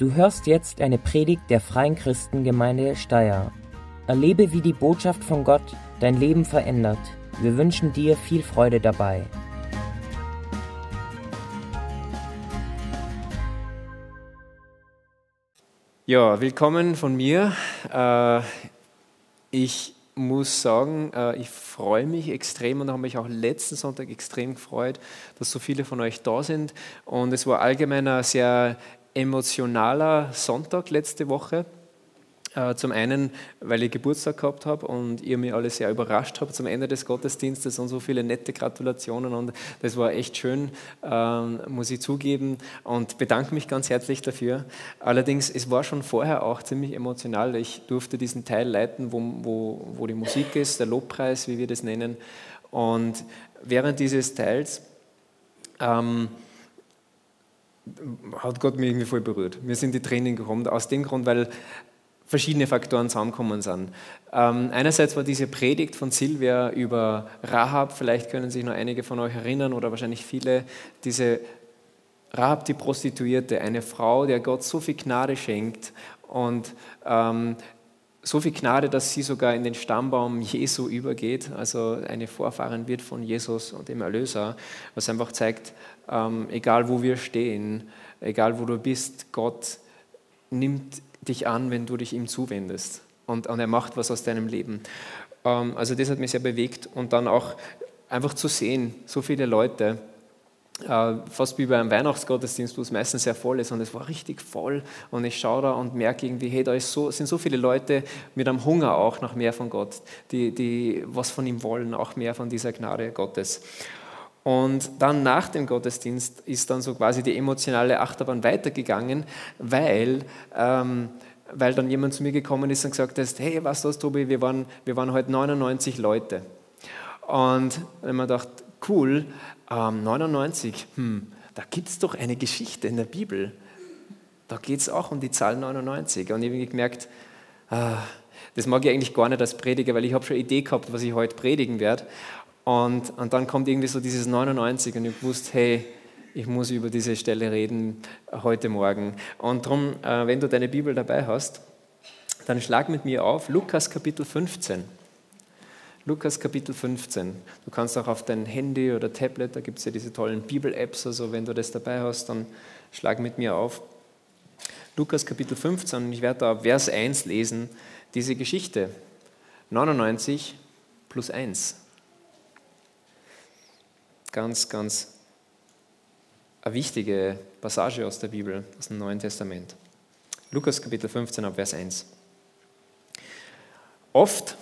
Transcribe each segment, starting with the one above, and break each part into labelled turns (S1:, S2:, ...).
S1: Du hörst jetzt eine Predigt der Freien Christengemeinde Steyr. Erlebe, wie die Botschaft von Gott dein Leben verändert. Wir wünschen dir viel Freude dabei.
S2: Ja, willkommen von mir. Äh, ich muss sagen, äh, ich freue mich extrem und habe mich auch letzten Sonntag extrem gefreut, dass so viele von euch da sind. Und es war allgemein ein sehr emotionaler Sonntag letzte Woche. Äh, zum einen, weil ich Geburtstag gehabt habe und ihr mich alle sehr überrascht habt zum Ende des Gottesdienstes und so viele nette Gratulationen und das war echt schön, ähm, muss ich zugeben und bedanke mich ganz herzlich dafür. Allerdings, es war schon vorher auch ziemlich emotional. Ich durfte diesen Teil leiten, wo, wo, wo die Musik ist, der Lobpreis, wie wir das nennen. Und während dieses Teils ähm, hat Gott mich irgendwie voll berührt. Mir sind die Tränen gekommen, aus dem Grund, weil verschiedene Faktoren zusammenkommen sind. Ähm, einerseits war diese Predigt von Silvia über Rahab, vielleicht können sich noch einige von euch erinnern oder wahrscheinlich viele, diese Rahab, die Prostituierte, eine Frau, der Gott so viel Gnade schenkt und ähm, so viel Gnade, dass sie sogar in den Stammbaum Jesu übergeht, also eine Vorfahrin wird von Jesus und dem Erlöser, was einfach zeigt, ähm, egal wo wir stehen, egal wo du bist, Gott nimmt dich an, wenn du dich ihm zuwendest und, und er macht was aus deinem Leben. Ähm, also das hat mich sehr bewegt und dann auch einfach zu sehen, so viele Leute, fast wie bei einem Weihnachtsgottesdienst, wo es meistens sehr voll ist und es war richtig voll und ich schaue da und merke irgendwie, hey, da so, sind so viele Leute mit einem Hunger auch nach mehr von Gott, die, die was von ihm wollen, auch mehr von dieser Gnade Gottes. Und dann nach dem Gottesdienst ist dann so quasi die emotionale Achterbahn weitergegangen, weil, ähm, weil dann jemand zu mir gekommen ist und gesagt hat, hey, was das, Tobi, wir waren, wir waren heute 99 Leute. Und wenn man dachte, cool, ähm, 99, hm, da gibt es doch eine Geschichte in der Bibel. Da geht es auch um die Zahl 99. Und ich habe gemerkt, ah, das mag ich eigentlich gar nicht als Prediger, weil ich habe schon eine Idee gehabt, was ich heute predigen werde. Und, und dann kommt irgendwie so dieses 99 und ich wusste, hey, ich muss über diese Stelle reden heute Morgen. Und darum, äh, wenn du deine Bibel dabei hast, dann schlag mit mir auf Lukas Kapitel 15. Lukas Kapitel 15. Du kannst auch auf dein Handy oder Tablet, da gibt es ja diese tollen Bibel-Apps, also wenn du das dabei hast, dann schlag mit mir auf. Lukas Kapitel 15 und ich werde da Vers 1 lesen, diese Geschichte. 99 plus 1 ganz, ganz eine wichtige Passage aus der Bibel, aus dem Neuen Testament. Lukas Kapitel 15 Vers 1. Oft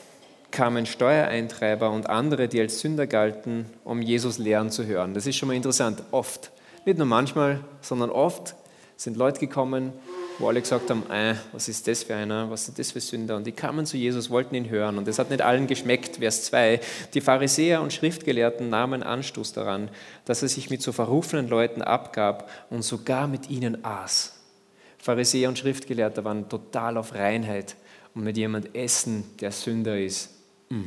S2: kamen Steuereintreiber und andere, die als Sünder galten, um Jesus lehren zu hören. Das ist schon mal interessant. Oft. Nicht nur manchmal, sondern oft sind Leute gekommen, wo alle gesagt haben, äh, was ist das für einer, was sind das für Sünder? Und die kamen zu Jesus, wollten ihn hören. Und es hat nicht allen geschmeckt. Vers 2. Die Pharisäer und Schriftgelehrten nahmen Anstoß daran, dass er sich mit so verrufenen Leuten abgab und sogar mit ihnen aß. Pharisäer und Schriftgelehrte waren total auf Reinheit und mit jemand essen, der Sünder ist. Mm.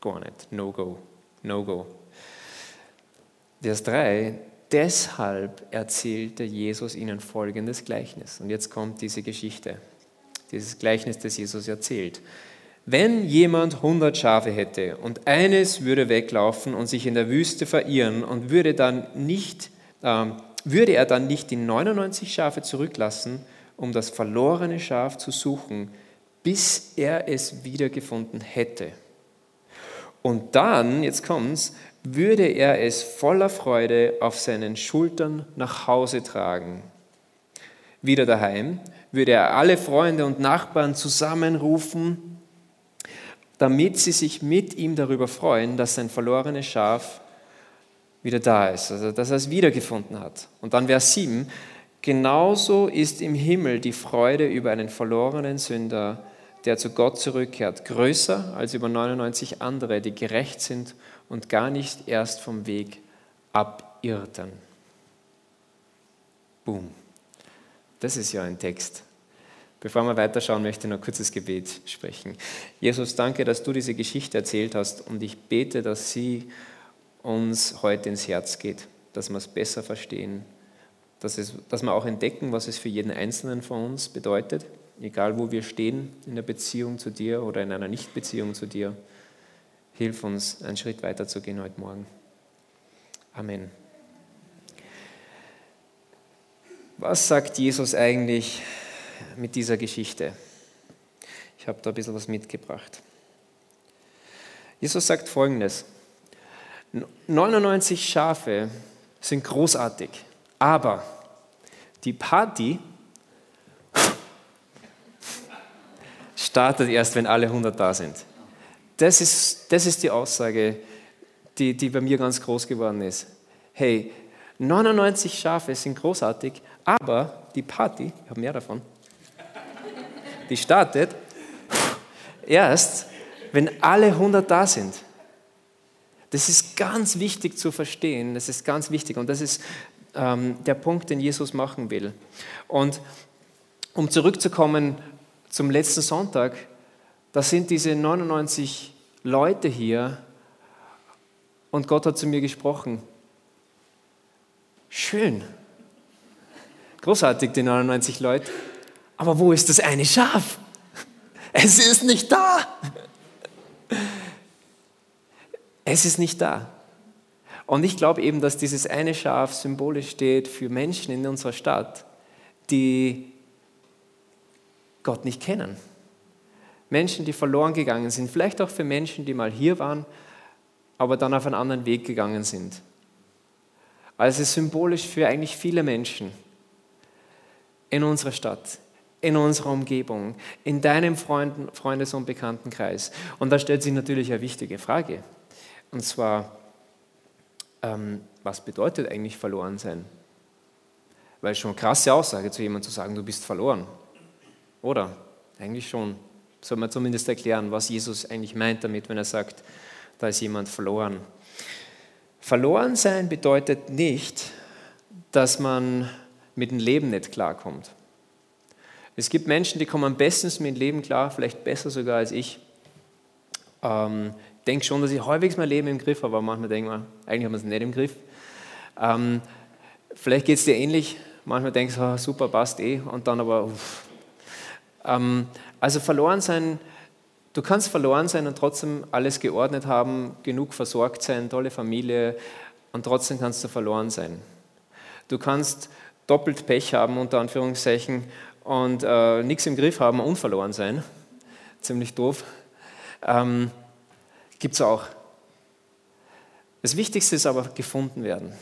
S2: Gar nicht. No go. No go. Vers 3. Deshalb erzählte Jesus ihnen folgendes Gleichnis. Und jetzt kommt diese Geschichte, dieses Gleichnis, das Jesus erzählt. Wenn jemand 100 Schafe hätte und eines würde weglaufen und sich in der Wüste verirren und würde, dann nicht, äh, würde er dann nicht die 99 Schafe zurücklassen, um das verlorene Schaf zu suchen, bis er es wiedergefunden hätte. Und dann, jetzt kommt's, würde er es voller Freude auf seinen Schultern nach Hause tragen. Wieder daheim würde er alle Freunde und Nachbarn zusammenrufen, damit sie sich mit ihm darüber freuen, dass sein verlorenes Schaf wieder da ist, also dass er es wiedergefunden hat. Und dann Vers 7, genauso ist im Himmel die Freude über einen verlorenen Sünder, der zu Gott zurückkehrt, größer als über 99 andere, die gerecht sind und gar nicht erst vom Weg abirrten. Boom. Das ist ja ein Text. Bevor wir weiterschauen, möchte ich noch ein kurzes Gebet sprechen. Jesus, danke, dass du diese Geschichte erzählt hast und ich bete, dass sie uns heute ins Herz geht, dass wir es besser verstehen, dass, es, dass wir auch entdecken, was es für jeden Einzelnen von uns bedeutet, egal wo wir stehen in der Beziehung zu dir oder in einer Nichtbeziehung zu dir. Hilf uns, einen Schritt weiter zu gehen heute Morgen. Amen. Was sagt Jesus eigentlich mit dieser Geschichte? Ich habe da ein bisschen was mitgebracht. Jesus sagt folgendes: 99 Schafe sind großartig, aber die Party startet erst, wenn alle 100 da sind. Das ist, das ist die Aussage, die, die bei mir ganz groß geworden ist. Hey, 99 Schafe sind großartig, aber die Party, ich habe mehr davon, die startet erst, wenn alle 100 da sind. Das ist ganz wichtig zu verstehen, das ist ganz wichtig und das ist ähm, der Punkt, den Jesus machen will. Und um zurückzukommen zum letzten Sonntag, da sind diese 99 Leute hier und Gott hat zu mir gesprochen. Schön, Großartig, die 99 Leute. Aber wo ist das eine Schaf? Es ist nicht da. Es ist nicht da. Und ich glaube eben, dass dieses eine Schaf symbolisch steht für Menschen in unserer Stadt, die Gott nicht kennen. Menschen, die verloren gegangen sind. Vielleicht auch für Menschen, die mal hier waren, aber dann auf einen anderen Weg gegangen sind. Also symbolisch für eigentlich viele Menschen in unserer Stadt, in unserer Umgebung, in deinem Freund, Freundes- und Bekanntenkreis. Und da stellt sich natürlich eine wichtige Frage. Und zwar, ähm, was bedeutet eigentlich verloren sein? Weil schon eine krasse Aussage zu jemandem zu sagen, du bist verloren. Oder? Eigentlich schon. Soll man zumindest erklären, was Jesus eigentlich meint damit, wenn er sagt, da ist jemand verloren. Verloren sein bedeutet nicht, dass man mit dem Leben nicht klarkommt. Es gibt Menschen, die kommen bestens mit dem Leben klar, vielleicht besser sogar als ich. Ähm, denke schon, dass ich häufig mein Leben im Griff habe, aber manchmal denke ich mir, eigentlich haben wir es nicht im Griff. Ähm, vielleicht geht es dir ähnlich. Manchmal denkst du, oh, super, passt eh, und dann aber, uff. Ähm, also verloren sein, du kannst verloren sein und trotzdem alles geordnet haben, genug versorgt sein, tolle Familie, und trotzdem kannst du verloren sein. Du kannst doppelt Pech haben, unter Anführungszeichen, und äh, nichts im Griff haben und verloren sein. Ziemlich doof. Ähm, Gibt es auch. Das Wichtigste ist aber gefunden werden.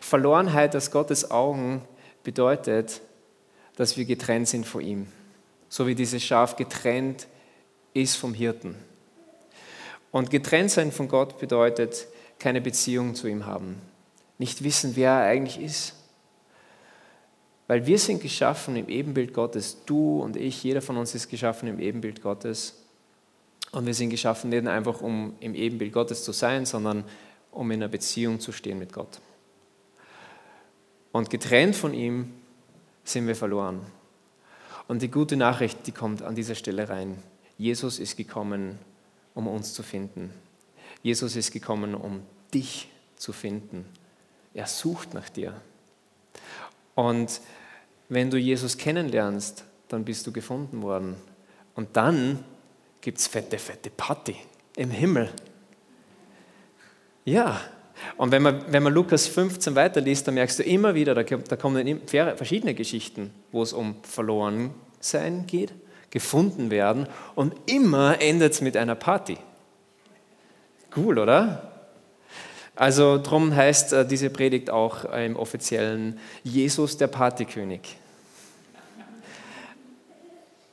S2: Verlorenheit aus Gottes Augen bedeutet, dass wir getrennt sind von ihm. So wie dieses Schaf getrennt ist vom Hirten. Und getrennt sein von Gott bedeutet keine Beziehung zu ihm haben. Nicht wissen, wer er eigentlich ist. Weil wir sind geschaffen im Ebenbild Gottes. Du und ich, jeder von uns ist geschaffen im Ebenbild Gottes. Und wir sind geschaffen nicht einfach, um im Ebenbild Gottes zu sein, sondern um in einer Beziehung zu stehen mit Gott. Und getrennt von ihm sind wir verloren. Und die gute Nachricht, die kommt an dieser Stelle rein. Jesus ist gekommen, um uns zu finden. Jesus ist gekommen, um dich zu finden. Er sucht nach dir. Und wenn du Jesus kennenlernst, dann bist du gefunden worden. Und dann gibt es fette, fette Party im Himmel. Ja, und wenn man, wenn man Lukas 15 weiterliest, dann merkst du immer wieder, da, da kommen verschiedene Geschichten, wo es um verloren sein geht, gefunden werden und immer endet es mit einer Party. Cool, oder? Also darum heißt äh, diese Predigt auch im offiziellen Jesus der Partykönig.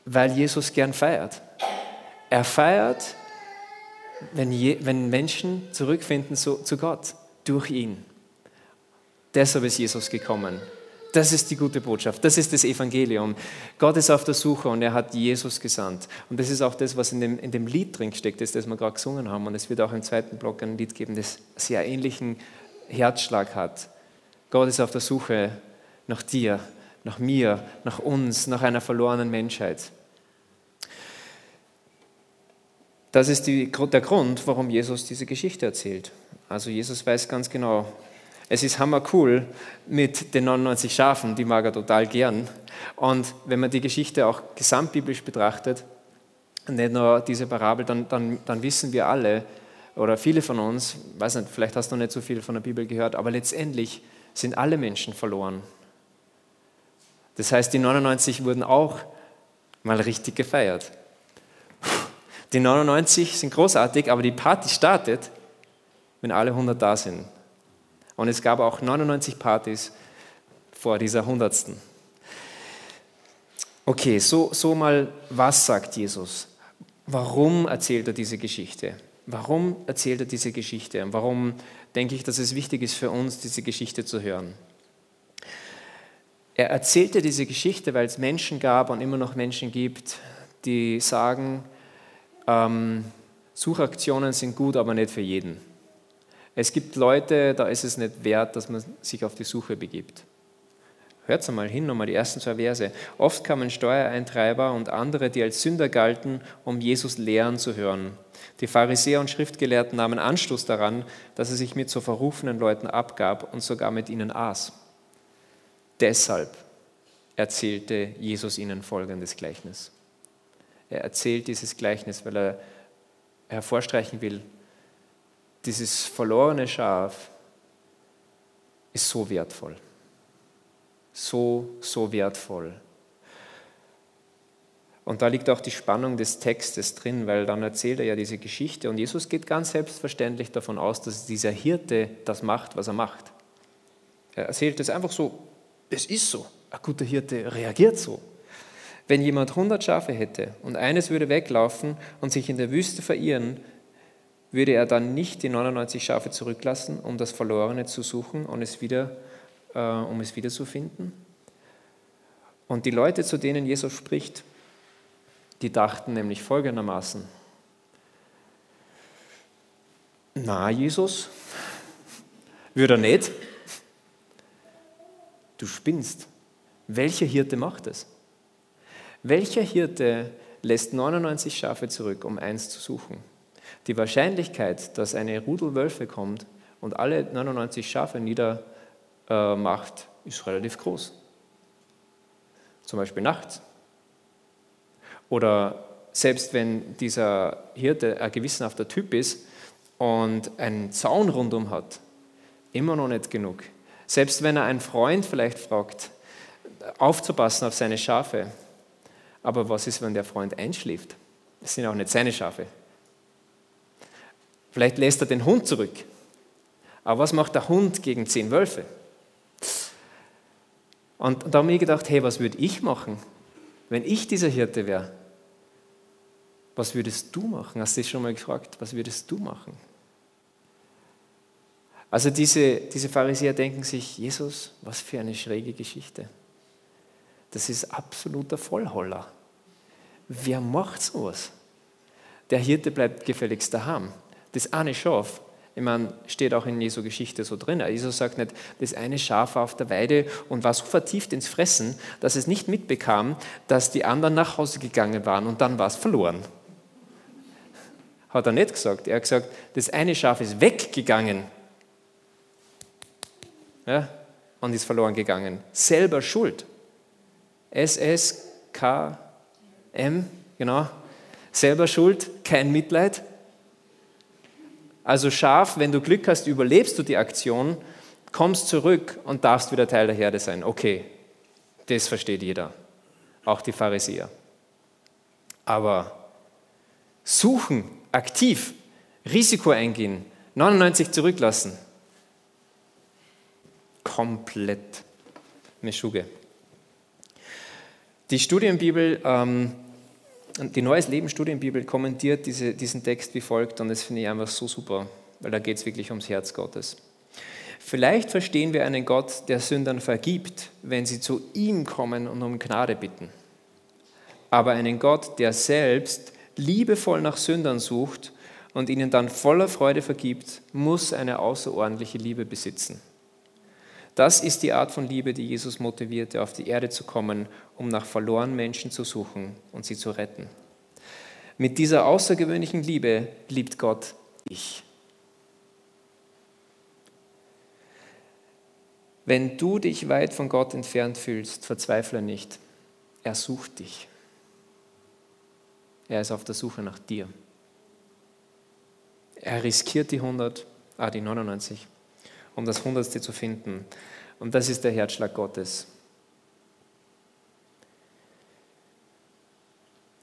S2: Weil Jesus gern feiert. Er feiert, wenn, je, wenn Menschen zurückfinden zu, zu Gott durch ihn. Deshalb ist Jesus gekommen. Das ist die gute Botschaft, das ist das Evangelium. Gott ist auf der Suche und er hat Jesus gesandt. Und das ist auch das, was in dem, in dem Lied drin steckt, das, das wir gerade gesungen haben. Und es wird auch im zweiten Block ein Lied geben, das sehr ähnlichen Herzschlag hat. Gott ist auf der Suche nach dir, nach mir, nach uns, nach einer verlorenen Menschheit. Das ist die, der Grund, warum Jesus diese Geschichte erzählt. Also Jesus weiß ganz genau, Es ist hammer cool mit den 99 Schafen, die mag er total gern. Und wenn man die Geschichte auch gesamtbiblisch betrachtet, nicht nur diese Parabel, dann, dann, dann wissen wir alle, oder viele von uns, weiß nicht, vielleicht hast du noch nicht so viel von der Bibel gehört, aber letztendlich sind alle Menschen verloren. Das heißt, die 99 wurden auch mal richtig gefeiert. Die 99 sind großartig, aber die Party startet, wenn alle 100 da sind. Und es gab auch 99 Partys vor dieser 100. Okay, so, so mal, was sagt Jesus? Warum erzählt er diese Geschichte? Warum erzählt er diese Geschichte? Und warum denke ich, dass es wichtig ist für uns, diese Geschichte zu hören? Er erzählte diese Geschichte, weil es Menschen gab und immer noch Menschen gibt, die sagen, ähm, Suchaktionen sind gut, aber nicht für jeden. Es gibt Leute, da ist es nicht wert, dass man sich auf die Suche begibt. Hört einmal hin, nochmal die ersten zwei Verse. Oft kamen Steuereintreiber und andere, die als Sünder galten, um Jesus lehren zu hören. Die Pharisäer und Schriftgelehrten nahmen Anstoß daran, dass er sich mit so verrufenen Leuten abgab und sogar mit ihnen aß. Deshalb erzählte Jesus ihnen folgendes Gleichnis. Er erzählt dieses Gleichnis, weil er hervorstreichen will, dieses verlorene Schaf ist so wertvoll. So, so wertvoll. Und da liegt auch die Spannung des Textes drin, weil dann erzählt er ja diese Geschichte und Jesus geht ganz selbstverständlich davon aus, dass dieser Hirte das macht, was er macht. Er erzählt es einfach so, es ist so. Ein guter Hirte reagiert so. Wenn jemand 100 Schafe hätte und eines würde weglaufen und sich in der Wüste verirren, würde er dann nicht die 99 Schafe zurücklassen, um das Verlorene zu suchen und es wieder, äh, um es wieder zu finden? Und die Leute, zu denen Jesus spricht, die dachten nämlich folgendermaßen, na Jesus, würde er nicht? Du spinnst. Welcher Hirte macht es? Welcher Hirte lässt 99 Schafe zurück, um eins zu suchen? Die Wahrscheinlichkeit, dass eine Rudel Wölfe kommt und alle 99 Schafe niedermacht, ist relativ groß. Zum Beispiel nachts. Oder selbst wenn dieser Hirte ein gewissenhafter Typ ist und einen Zaun rundum hat, immer noch nicht genug. Selbst wenn er einen Freund vielleicht fragt, aufzupassen auf seine Schafe. Aber was ist, wenn der Freund einschläft? Das sind auch nicht seine Schafe. Vielleicht lässt er den Hund zurück. Aber was macht der Hund gegen zehn Wölfe? Und da habe ich gedacht, hey, was würde ich machen, wenn ich dieser Hirte wäre? Was würdest du machen? Hast du dich schon mal gefragt, was würdest du machen? Also diese, diese Pharisäer denken sich, Jesus, was für eine schräge Geschichte. Das ist absoluter Vollholler. Wer macht sowas? Der Hirte bleibt gefälligst daheim. Das eine Schaf, ich meine, steht auch in Jesu Geschichte so drin. Jesus sagt nicht, das eine Schaf war auf der Weide und war so vertieft ins Fressen, dass es nicht mitbekam, dass die anderen nach Hause gegangen waren und dann war es verloren. Hat er nicht gesagt. Er hat gesagt, das eine Schaf ist weggegangen ja, und ist verloren gegangen. Selber schuld. S-S-K-M, genau. Selber schuld, kein Mitleid. Also scharf, wenn du Glück hast, überlebst du die Aktion, kommst zurück und darfst wieder Teil der Herde sein. Okay, das versteht jeder, auch die Pharisäer. Aber suchen, aktiv, Risiko eingehen, 99 zurücklassen, komplett Meschuge. Die Studienbibel, ähm, die Neues Leben Studienbibel kommentiert diese, diesen Text wie folgt und das finde ich einfach so super, weil da geht es wirklich ums Herz Gottes. Vielleicht verstehen wir einen Gott, der Sündern vergibt, wenn sie zu ihm kommen und um Gnade bitten. Aber einen Gott, der selbst liebevoll nach Sündern sucht und ihnen dann voller Freude vergibt, muss eine außerordentliche Liebe besitzen. Das ist die Art von Liebe, die Jesus motivierte, auf die Erde zu kommen, um nach verlorenen Menschen zu suchen und sie zu retten. Mit dieser außergewöhnlichen Liebe liebt Gott dich. Wenn du dich weit von Gott entfernt fühlst, verzweifle nicht. Er sucht dich. Er ist auf der Suche nach dir. Er riskiert die 100, ah, die 99, um das Hundertste zu finden. Und das ist der Herzschlag Gottes.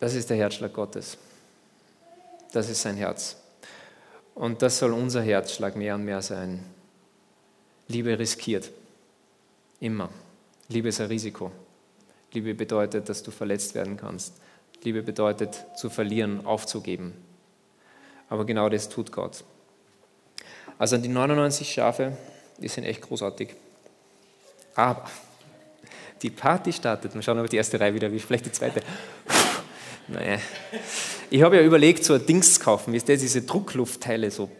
S2: Das ist der Herzschlag Gottes. Das ist sein Herz. Und das soll unser Herzschlag mehr und mehr sein. Liebe riskiert. Immer. Liebe ist ein Risiko. Liebe bedeutet, dass du verletzt werden kannst. Liebe bedeutet, zu verlieren, aufzugeben. Aber genau das tut Gott. Also die 99 Schafe, die sind echt großartig. Aber die Party startet. Wir schauen aber die erste Reihe wieder, wie vielleicht die zweite. Naja. Ich habe ja überlegt, so ein Dings zu kaufen. Wie ist das, diese Druckluftteile so.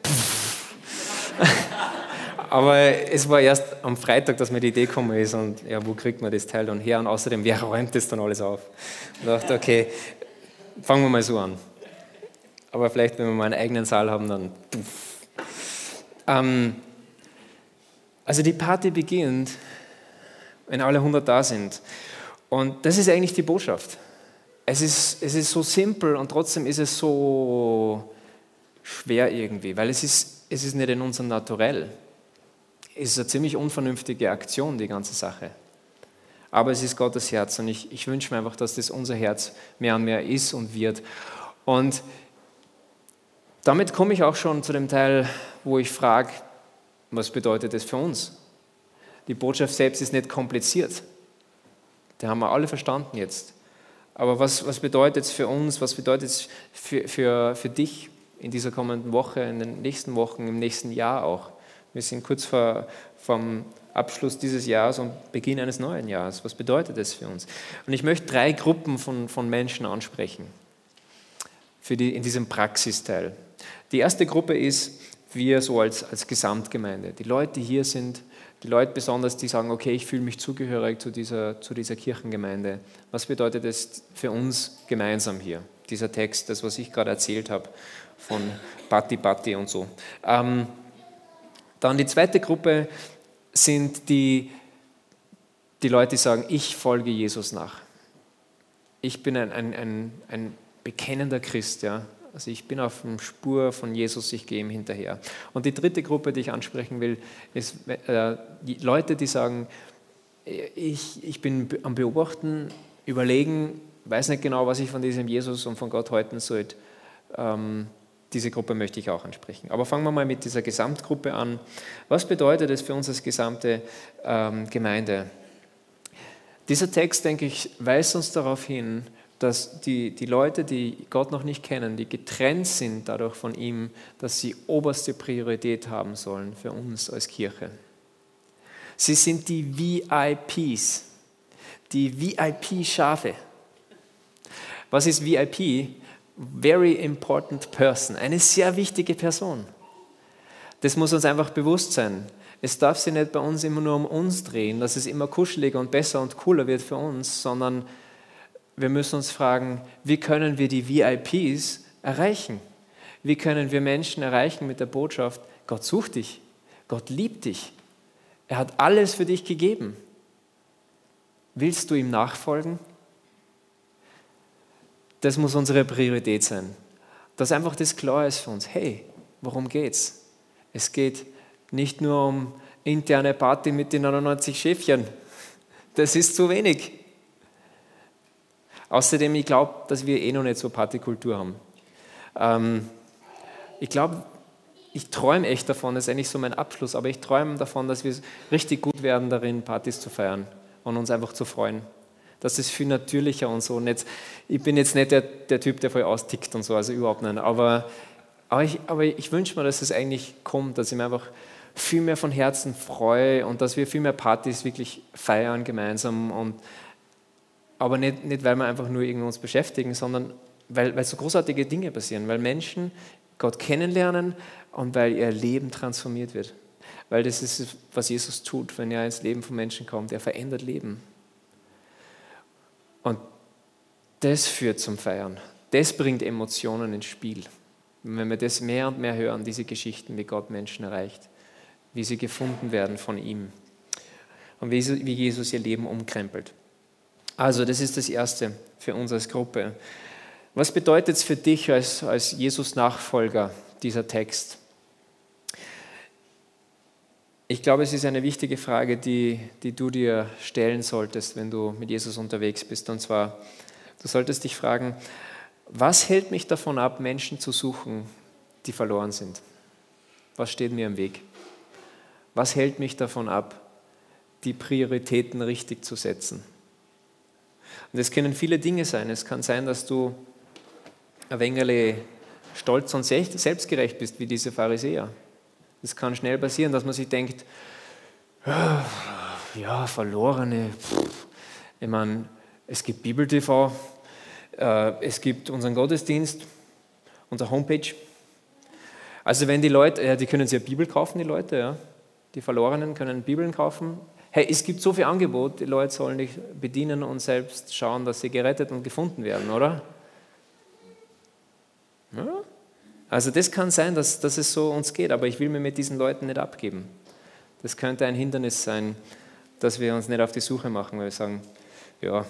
S2: Aber es war erst am Freitag, dass mir die Idee gekommen ist und ja, wo kriegt man das Teil dann her? Und außerdem, wer räumt das dann alles auf? Ich dachte, okay, fangen wir mal so an. Aber vielleicht, wenn wir mal einen eigenen Saal haben, dann. Ähm, also die Party beginnt, wenn alle 100 da sind. Und das ist eigentlich die Botschaft. Es ist, es ist so simpel und trotzdem ist es so schwer irgendwie, weil es ist, es ist nicht in unserem Naturell. Es ist eine ziemlich unvernünftige Aktion, die ganze Sache. Aber es ist Gottes Herz und ich, ich wünsche mir einfach, dass das unser Herz mehr und mehr ist und wird. Und damit komme ich auch schon zu dem Teil, wo ich frage, was bedeutet das für uns? Die Botschaft selbst ist nicht kompliziert. Die haben wir alle verstanden jetzt. Aber was, was bedeutet es für uns, was bedeutet es für, für, für dich in dieser kommenden Woche, in den nächsten Wochen, im nächsten Jahr auch? Wir sind kurz vor, vom Abschluss dieses Jahres und Beginn eines neuen Jahres. Was bedeutet das für uns? Und ich möchte drei Gruppen von, von Menschen ansprechen für die, in diesem Praxisteil. Die erste Gruppe ist wir so als, als Gesamtgemeinde. Die Leute, hier sind, die Leute besonders, die sagen, okay, ich fühle mich zugehörig zu dieser, zu dieser Kirchengemeinde. Was bedeutet das für uns gemeinsam hier? Dieser Text, das, was ich gerade erzählt habe, von Patti Patti und so. Ähm, dann die zweite Gruppe sind die, die Leute, die sagen, ich folge Jesus nach. Ich bin ein, ein, ein, ein bekennender Christ, ja. Also ich bin auf der Spur von Jesus, ich gehe ihm hinterher. Und die dritte Gruppe, die ich ansprechen will, ist äh, die Leute, die sagen, ich, ich bin am Beobachten, überlegen, weiß nicht genau, was ich von diesem Jesus und von Gott halten soll. Ähm, diese Gruppe möchte ich auch ansprechen. Aber fangen wir mal mit dieser Gesamtgruppe an. Was bedeutet es für uns als gesamte ähm, Gemeinde? Dieser Text, denke ich, weist uns darauf hin, dass die, die Leute, die Gott noch nicht kennen, die getrennt sind dadurch von ihm, dass sie oberste Priorität haben sollen für uns als Kirche. Sie sind die VIPs, die VIP-Schafe. Was ist VIP? Very important person, eine sehr wichtige Person. Das muss uns einfach bewusst sein. Es darf sich nicht bei uns immer nur um uns drehen, dass es immer kuscheliger und besser und cooler wird für uns, sondern wir müssen uns fragen, wie können wir die VIPs erreichen? Wie können wir Menschen erreichen mit der Botschaft, Gott sucht dich, Gott liebt dich, er hat alles für dich gegeben. Willst du ihm nachfolgen? Das muss unsere Priorität sein. Dass einfach das klar ist für uns. Hey, worum geht's? Es geht nicht nur um interne Party mit den 99 Schäfchen. Das ist zu wenig. Außerdem, ich glaube, dass wir eh noch nicht so Partykultur haben. Ähm, ich glaube, ich träume echt davon, das ist eigentlich so mein Abschluss, aber ich träume davon, dass wir richtig gut werden darin, Partys zu feiern und uns einfach zu freuen. Das ist viel natürlicher und so. Und jetzt, ich bin jetzt nicht der, der Typ, der voll austickt und so, also überhaupt nicht. Aber, aber ich, aber ich wünsche mir, dass es eigentlich kommt, dass ich mir einfach viel mehr von Herzen freue und dass wir viel mehr Partys wirklich feiern gemeinsam und aber nicht, nicht weil wir einfach nur irgendwie uns beschäftigen, sondern weil, weil so großartige Dinge passieren, weil Menschen Gott kennenlernen und weil ihr Leben transformiert wird. Weil das ist, was Jesus tut, wenn er ins Leben von Menschen kommt. Er verändert Leben. Und das führt zum Feiern. Das bringt Emotionen ins Spiel. Und wenn wir das mehr und mehr hören, diese Geschichten, wie Gott Menschen erreicht, wie sie gefunden werden von ihm. und wie Jesus ihr Leben umkrempelt. Also das ist das Erste für uns als Gruppe. Was bedeutet es für dich als, als Jesus-Nachfolger, dieser Text? Ich glaube, es ist eine wichtige Frage, die, die du dir stellen solltest, wenn du mit Jesus unterwegs bist. Und zwar, du solltest dich fragen, was hält mich davon ab, Menschen zu suchen, die verloren sind? Was steht mir im Weg? Was hält mich davon ab, die Prioritäten richtig zu setzen? Und es können viele Dinge sein. Es kann sein, dass du ein wenig stolz und selbstgerecht bist, wie diese Pharisäer. Es kann schnell passieren, dass man sich denkt, ah, ja, Verlorene, ich meine, es gibt Bibel-TV, äh, es gibt unseren Gottesdienst, unsere Homepage. Also wenn die Leute, ja, die können sich ja Bibel kaufen, die Leute, ja. Die Verlorenen können Bibeln kaufen. Hey, es gibt so viel Angebot, die Leute sollen dich bedienen und selbst schauen, dass sie gerettet und gefunden werden, oder? Ja? Also das kann sein, dass, dass es so uns geht, aber ich will mir mit diesen Leuten nicht abgeben. Das könnte ein Hindernis sein, dass wir uns nicht auf die Suche machen, weil wir sagen, ja,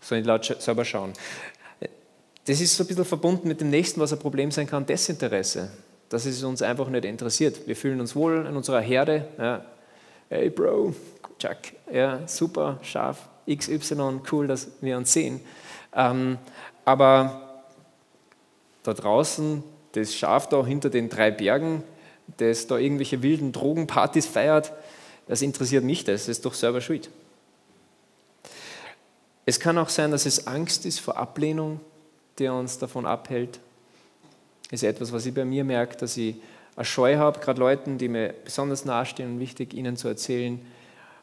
S2: sollen die Leute selber schauen. Das ist so ein bisschen verbunden mit dem nächsten, was ein Problem sein kann, Desinteresse. Dass es uns einfach nicht interessiert. Wir fühlen uns wohl in unserer Herde. Ja. Hey Bro, Chuck, ja, super, scharf, XY, cool, dass wir uns sehen. Ähm, aber da draußen, das Schaf da hinter den drei Bergen, das da irgendwelche wilden Drogenpartys feiert, das interessiert mich das, ist doch selber schuld. Es kann auch sein, dass es Angst ist vor Ablehnung, der uns davon abhält. Das ist etwas, was ich bei mir merke, dass ich eine Scheu habe, gerade Leuten, die mir besonders nahestehen und wichtig, ihnen zu erzählen,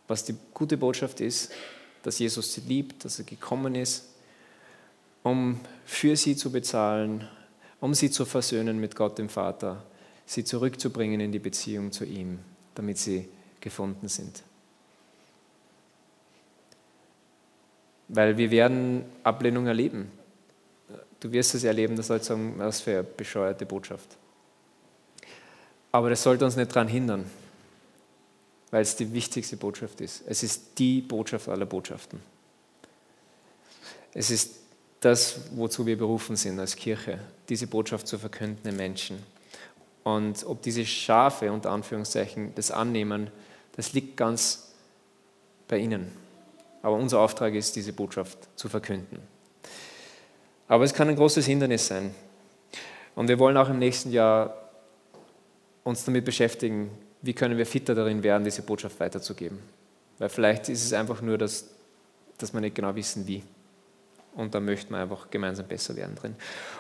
S2: was die gute Botschaft ist, dass Jesus sie liebt, dass er gekommen ist, um für sie zu bezahlen, um sie zu versöhnen mit Gott dem Vater, sie zurückzubringen in die Beziehung zu ihm, damit sie gefunden sind. Weil wir werden Ablehnung erleben. Du wirst es erleben, das soll sagen, was für eine bescheuerte Botschaft. Aber das sollte uns nicht daran hindern, weil es die wichtigste Botschaft ist. Es ist die Botschaft aller Botschaften. Es ist das, wozu wir berufen sind als Kirche, diese Botschaft zu verkünden den Menschen. Und ob diese Schafe, unter Anführungszeichen, das annehmen, das liegt ganz bei ihnen. Aber unser Auftrag ist, diese Botschaft zu verkünden. Aber es kann ein großes Hindernis sein. Und wir wollen auch im nächsten Jahr uns damit beschäftigen, wie können wir fitter darin werden, diese Botschaft weiterzugeben. Weil vielleicht ist es einfach nur, dass, dass wir nicht genau wissen, wie. Und da möchten wir einfach gemeinsam besser werden drin.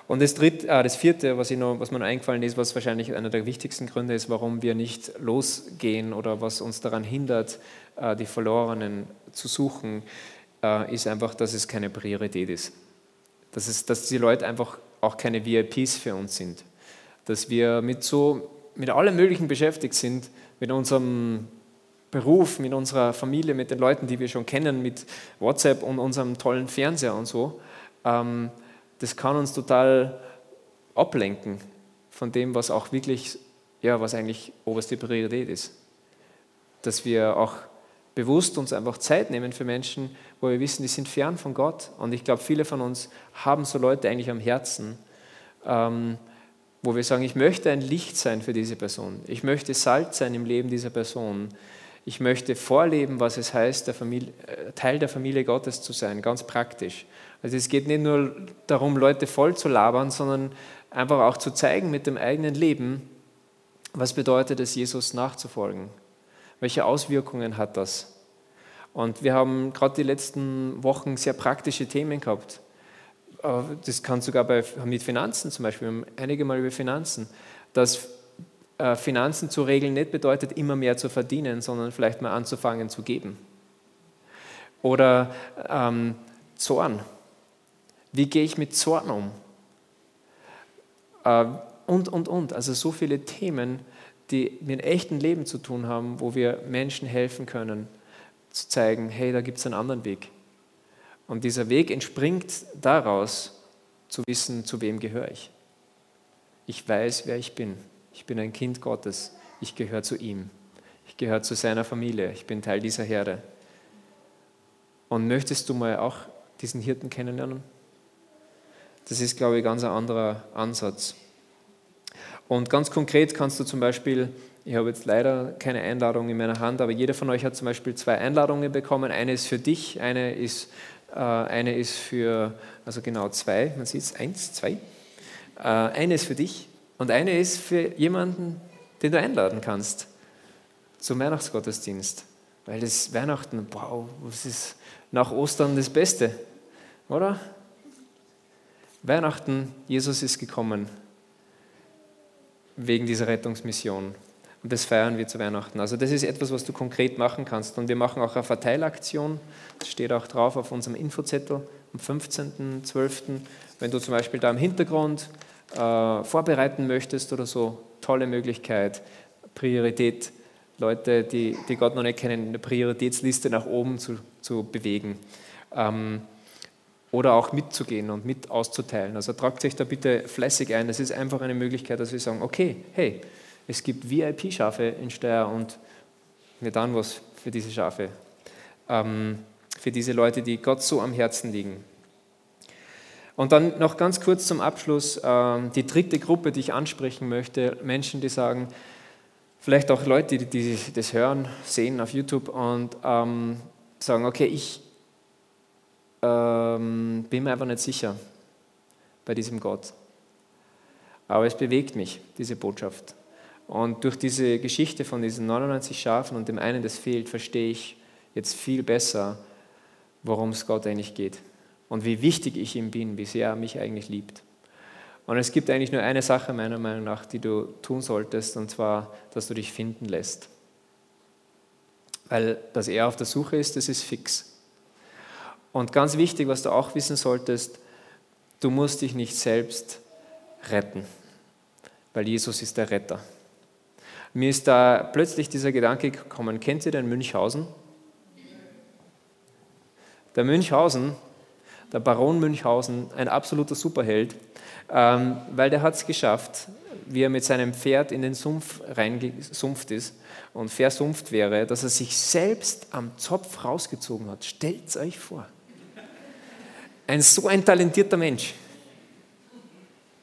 S2: Und das, dritte, äh, das vierte, was, noch, was mir noch eingefallen ist, was wahrscheinlich einer der wichtigsten Gründe ist, warum wir nicht losgehen oder was uns daran hindert, äh, die Verlorenen zu suchen, äh, ist einfach, dass es keine Priorität ist. Dass, es, dass die Leute einfach auch keine VIPs für uns sind. Dass wir mit so mit allem Möglichen beschäftigt sind, mit unserem Beruf, mit unserer Familie, mit den Leuten, die wir schon kennen, mit WhatsApp und unserem tollen Fernseher und so, ähm, das kann uns total ablenken von dem, was auch wirklich, ja, was eigentlich oberste Priorität ist. Dass wir auch bewusst uns einfach Zeit nehmen für Menschen, wo wir wissen, die sind fern von Gott. Und ich glaube, viele von uns haben so Leute eigentlich am Herzen. Ähm, wo wir sagen, ich möchte ein Licht sein für diese Person. Ich möchte Salz sein im Leben dieser Person. Ich möchte vorleben, was es heißt, der Familie, äh, Teil der Familie Gottes zu sein, ganz praktisch. Also es geht nicht nur darum, Leute voll zu labern, sondern einfach auch zu zeigen mit dem eigenen Leben, was bedeutet es, Jesus nachzufolgen. Welche Auswirkungen hat das? Und wir haben gerade die letzten Wochen sehr praktische Themen gehabt. Das kann sogar bei, mit Finanzen zum Beispiel, einige Mal über Finanzen, dass äh, Finanzen zu regeln nicht bedeutet, immer mehr zu verdienen, sondern vielleicht mal anzufangen zu geben. Oder ähm, Zorn. Wie gehe ich mit Zorn um? Äh, und, und, und. Also so viele Themen, die mit echten Leben zu tun haben, wo wir Menschen helfen können, zu zeigen, hey, da gibt es einen anderen Weg. Und dieser Weg entspringt daraus, zu wissen, zu wem gehöre ich. Ich weiß, wer ich bin. Ich bin ein Kind Gottes. Ich gehöre zu ihm. Ich gehöre zu seiner Familie. Ich bin Teil dieser Herde. Und möchtest du mal auch diesen Hirten kennenlernen? Das ist, glaube ich, ganz ein anderer Ansatz. Und ganz konkret kannst du zum Beispiel, ich habe jetzt leider keine Einladung in meiner Hand, aber jeder von euch hat zum Beispiel zwei Einladungen bekommen. Eine ist für dich, eine ist, äh, eine ist für, also genau zwei, man sieht es, eins, zwei. Äh, eine ist für dich und eine ist für jemanden, den du einladen kannst zum Weihnachtsgottesdienst. Weil das Weihnachten, wow, was ist nach Ostern das Beste, oder? Weihnachten, Jesus ist gekommen wegen dieser Rettungsmission. Und das feiern wir zu Weihnachten. Also das ist etwas, was du konkret machen kannst. Und wir machen auch eine Verteilaktion. Das steht auch drauf auf unserem Infozettel am 15.12. Wenn du zum Beispiel da im Hintergrund äh, vorbereiten möchtest oder so, tolle Möglichkeit, Priorität, Leute, die, die Gott noch nicht kennen, eine Prioritätsliste nach oben zu, zu bewegen. Ähm, oder auch mitzugehen und mit auszuteilen. Also tragt sich da bitte fleißig ein. Das ist einfach eine Möglichkeit, dass wir sagen, okay, hey, es gibt VIP-Schafe in Steyr und wir dann was für diese Schafe, ähm, für diese Leute, die Gott so am Herzen liegen. Und dann noch ganz kurz zum Abschluss ähm, die dritte Gruppe, die ich ansprechen möchte, Menschen, die sagen, vielleicht auch Leute, die, die das hören, sehen auf YouTube und ähm, sagen, okay, ich, ähm, bin mir einfach nicht sicher bei diesem Gott. Aber es bewegt mich, diese Botschaft. Und durch diese Geschichte von diesen 99 Schafen und dem einen, das fehlt, verstehe ich jetzt viel besser, worum es Gott eigentlich geht. Und wie wichtig ich ihm bin, wie sehr er mich eigentlich liebt. Und es gibt eigentlich nur eine Sache meiner Meinung nach, die du tun solltest, und zwar, dass du dich finden lässt. Weil, dass er auf der Suche ist, das ist fix. Und ganz wichtig, was du auch wissen solltest, du musst dich nicht selbst retten, weil Jesus ist der Retter. Mir ist da plötzlich dieser Gedanke gekommen, kennt ihr den Münchhausen? Der Münchhausen, der Baron Münchhausen, ein absoluter Superheld, ähm, weil der hat es geschafft, wie er mit seinem Pferd in den Sumpf reingesumpft ist und versumpft wäre, dass er sich selbst am Zopf rausgezogen hat. Stellt euch vor. Ein so ein talentierter Mensch.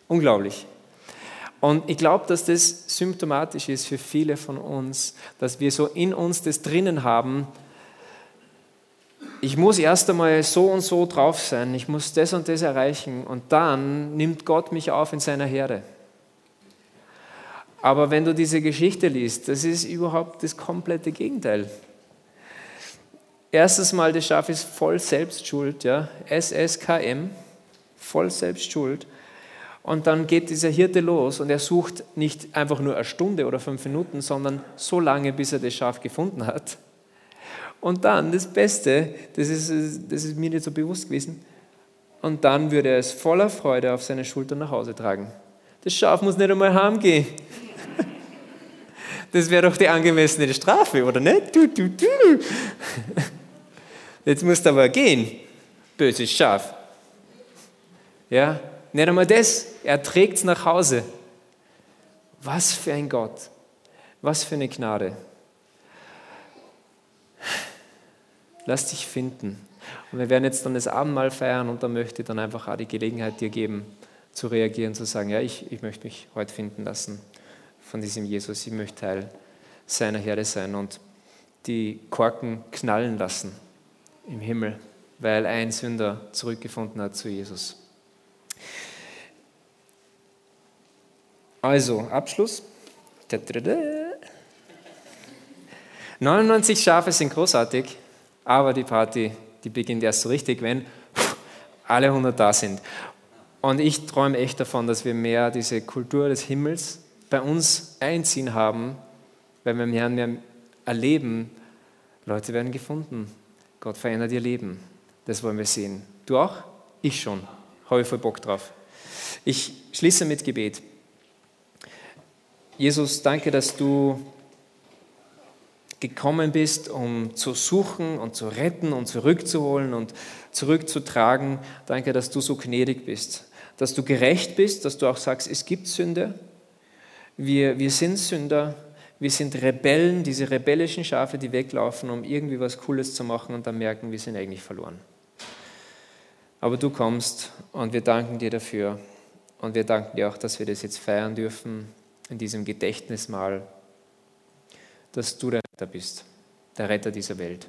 S2: Unglaublich. Und ich glaube, dass das symptomatisch ist für viele von uns, dass wir so in uns das drinnen haben, ich muss erst einmal so und so drauf sein, ich muss das und das erreichen und dann nimmt Gott mich auf in seiner Herde. Aber wenn du diese Geschichte liest, das ist überhaupt das komplette Gegenteil. Erstes Mal, das Schaf ist voll Selbstschuld, ja, SSKM, voll Selbstschuld. Und dann geht dieser Hirte los und er sucht nicht einfach nur eine Stunde oder fünf Minuten, sondern so lange, bis er das Schaf gefunden hat. Und dann, das Beste, das ist, das ist mir nicht so bewusst gewesen, und dann würde er es voller Freude auf seine Schulter nach Hause tragen. Das Schaf muss nicht einmal heimgehen. Das wäre doch die angemessene Strafe, oder nicht? Du, du, du. Jetzt musst du aber gehen, böses Schaf. Ja, nicht einmal das, er trägt es nach Hause. Was für ein Gott, was für eine Gnade. Lass dich finden. Und wir werden jetzt dann das Abendmahl feiern und da möchte ich dann einfach auch die Gelegenheit dir geben, zu reagieren, zu sagen, ja, ich, ich möchte mich heute finden lassen von diesem Jesus. Ich möchte Teil seiner Herde sein und die Korken knallen lassen im Himmel, weil ein Sünder zurückgefunden hat zu Jesus. Also, Abschluss. 99 Schafe sind großartig, aber die Party, die beginnt erst so richtig, wenn alle 100 da sind. Und ich träume echt davon, dass wir mehr diese Kultur des Himmels bei uns einziehen haben, weil wir mehr und mehr erleben, Leute werden gefunden, Gott verändert ihr Leben. Das wollen wir sehen. Du auch? Ich schon. Habe ich voll Bock drauf. Ich schließe mit Gebet. Jesus, danke, dass du gekommen bist, um zu suchen und zu retten und zurückzuholen und zurückzutragen. Danke, dass du so gnädig bist, dass du gerecht bist, dass du auch sagst, es gibt Sünde. Wir, wir sind Sünder. wir sind Rebellen, diese rebellischen Schafe, die weglaufen, um irgendwie was Cooles zu machen und dann merken, wir sind eigentlich verloren. Aber du kommst und wir danken dir dafür. Und wir danken dir auch, dass wir das jetzt feiern dürfen in diesem Gedächtnismal, dass du der Retter bist, der Retter dieser Welt.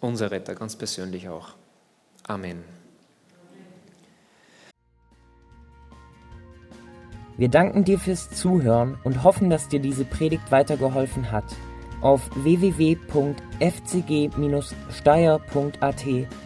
S2: Unser Retter, ganz persönlich auch. Amen.
S1: Wir danken dir fürs Zuhören und hoffen, dass dir diese Predigt weitergeholfen hat. Auf www.fcg-steyr.at